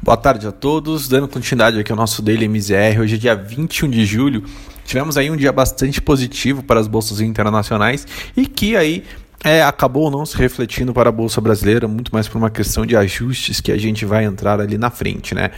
Boa tarde a todos, dando continuidade aqui ao nosso Daily MZR. Hoje é dia 21 de julho. Tivemos aí um dia bastante positivo para as bolsas internacionais e que aí é, acabou não se refletindo para a bolsa brasileira, muito mais por uma questão de ajustes que a gente vai entrar ali na frente, né?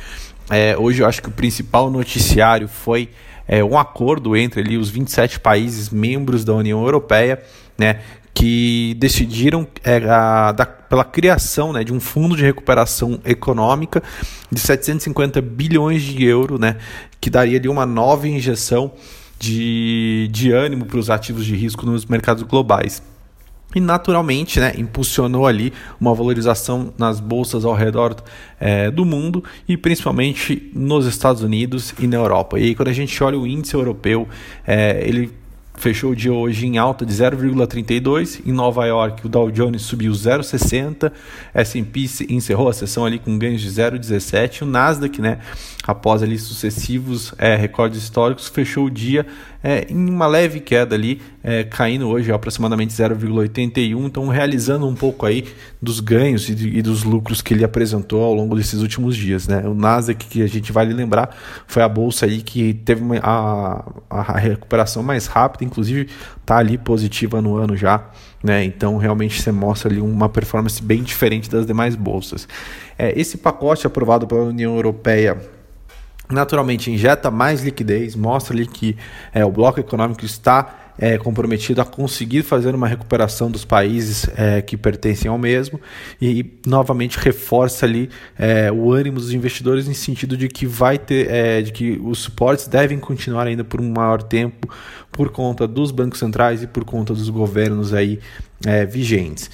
É, hoje eu acho que o principal noticiário foi é, um acordo entre ali os 27 países membros da União Europeia, né, que decidiram é, a, da, pela criação né, de um fundo de recuperação econômica de 750 bilhões de euros, né, que daria ali uma nova injeção de, de ânimo para os ativos de risco nos mercados globais. E naturalmente, né, impulsionou ali uma valorização nas bolsas ao redor é, do mundo e principalmente nos Estados Unidos e na Europa. E aí, quando a gente olha o índice europeu, é, ele fechou o dia hoje em alta de 0,32. Em Nova York, o Dow Jones subiu 0,60. S&P encerrou a sessão ali com ganhos de 0,17. O Nasdaq, né, após ali sucessivos é, recordes históricos, fechou o dia é, em uma leve queda ali, é, caindo hoje aproximadamente 0,81, então realizando um pouco aí dos ganhos e, e, dos lucros que ele apresentou ao longo desses últimos dias. Né? O Nasdaq, que a gente vai lembrar, foi a bolsa aí que teve uma, a, a recuperação mais rápida, inclusive está ali positiva no ano já. Né? Então realmente você mostra ali uma performance bem diferente das demais bolsas. É, esse pacote aprovado pela União Europeia naturalmente injeta mais liquidez, mostra ali que é, o bloco econômico está é, comprometido a conseguir fazer uma recuperação dos países é, que pertencem ao mesmo e novamente reforça ali é, o ânimo dos investidores em sentido de que vai ter é, de que os suportes devem continuar ainda por um maior tempo por conta dos bancos centrais e por conta dos governos aí é, vigentes.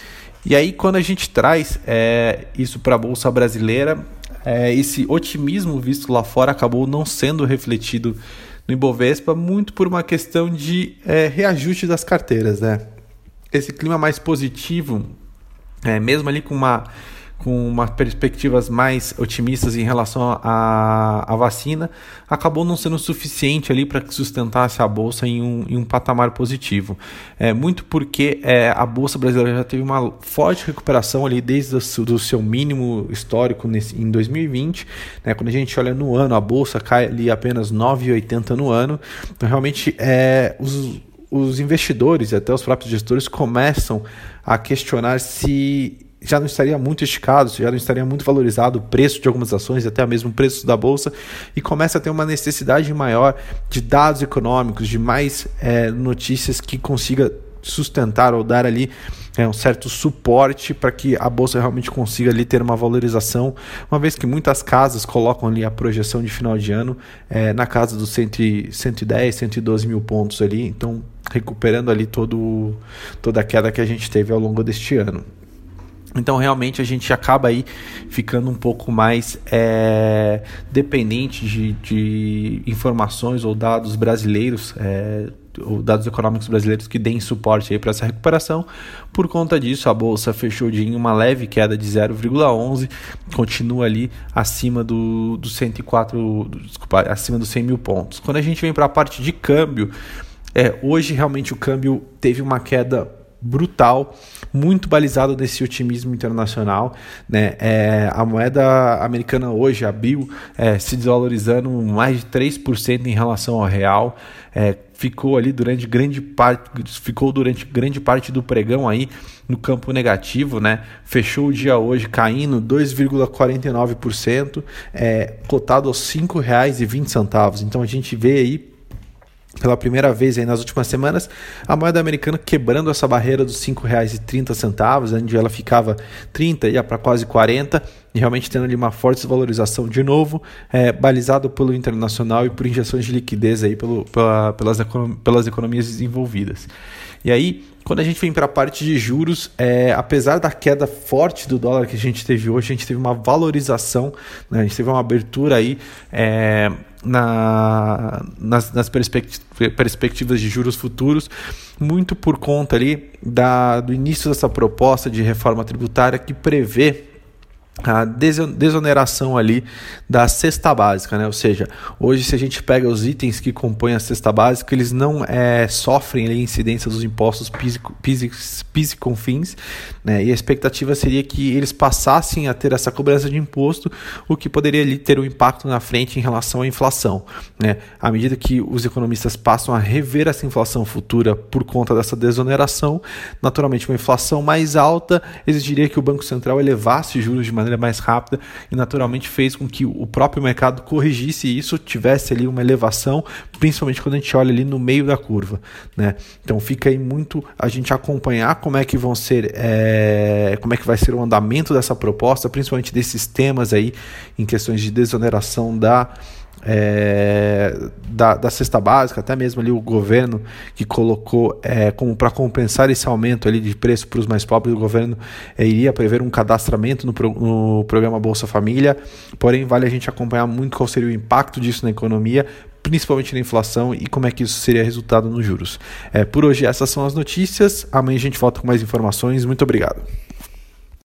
E aí, quando a gente traz é, isso para a Bolsa Brasileira, é, esse otimismo visto lá fora acabou não sendo refletido no Ibovespa, muito por uma questão de é, reajuste das carteiras. Né? Esse clima mais positivo, é, mesmo ali com uma com umas perspectivas mais otimistas em relação à, à vacina, acabou não sendo suficiente ali para que sustentasse a bolsa em um, em um patamar positivo. É, muito porque é, a bolsa brasileira já teve uma forte recuperação ali desde o seu mínimo histórico nesse, em 2020. Né, quando a gente olha no ano, a bolsa cai ali apenas 9,80 no ano. Então, realmente, é, os, os investidores e até os próprios gestores começam a questionar se já não estaria muito esticado, já não estaria muito valorizado o preço de algumas ações, até mesmo o preço da bolsa, e começa a ter uma necessidade maior de dados econômicos, de mais é, notícias que consiga sustentar ou dar ali é, um certo suporte para que a bolsa realmente consiga ali ter uma valorização, uma vez que muitas casas colocam ali a projeção de final de ano é, na casa dos 100, 110, 112 mil pontos ali, então recuperando ali todo, toda a queda que a gente teve ao longo deste ano. Então, realmente, a gente acaba aí ficando um pouco mais é, dependente de, de, informações ou dados brasileiros, é, ou dados econômicos brasileiros que deem suporte para essa recuperação. Por conta disso, a bolsa fechou de uma leve queda de 0,11, continua ali acima do, do 104, desculpa, acima dos 100 mil pontos. Quando a gente vem para a parte de câmbio, é, hoje realmente o câmbio teve uma queda brutal, muito balizado nesse otimismo internacional. Né? É, a moeda americana hoje abriu é, se desvalorizando mais de 3% em relação ao real. É, ficou ali durante grande parte, ficou durante grande parte do pregão aí no campo negativo, né? Fechou o dia hoje caindo 2,49%, é, cotado aos R$ 5,20. Então a gente vê aí pela primeira vez aí nas últimas semanas, a moeda americana quebrando essa barreira dos R$ 5,30, onde ela ficava 30 ia para quase 40, e realmente tendo ali uma forte desvalorização de novo, é, balizado pelo internacional e por injeções de liquidez aí pelo, pela, pelas, pelas economias desenvolvidas. E aí, quando a gente vem para a parte de juros, é, apesar da queda forte do dólar que a gente teve hoje, a gente teve uma valorização, né? a gente teve uma abertura aí. É, na, nas, nas perspectivas de juros futuros, muito por conta ali da, do início dessa proposta de reforma tributária que prevê a desoneração ali da cesta básica, né? Ou seja, hoje se a gente pega os itens que compõem a cesta básica, eles não é, sofrem ali incidência dos impostos PIS e CONFINS, né? E a expectativa seria que eles passassem a ter essa cobrança de imposto, o que poderia ali ter um impacto na frente em relação à inflação, né? À medida que os economistas passam a rever essa inflação futura por conta dessa desoneração, naturalmente uma inflação mais alta exigiria que o Banco Central elevasse juros de maneira maneira mais rápida e naturalmente fez com que o próprio mercado corrigisse isso, tivesse ali uma elevação, principalmente quando a gente olha ali no meio da curva, né? Então fica aí muito a gente acompanhar como é que vão ser, é, como é que vai ser o andamento dessa proposta, principalmente desses temas aí em questões de desoneração da é, da, da cesta básica, até mesmo ali o governo que colocou é, como para compensar esse aumento ali de preço para os mais pobres, o governo é, iria prever um cadastramento no, pro, no programa Bolsa Família, porém vale a gente acompanhar muito qual seria o impacto disso na economia, principalmente na inflação e como é que isso seria resultado nos juros. É, por hoje essas são as notícias, amanhã a gente volta com mais informações, muito obrigado.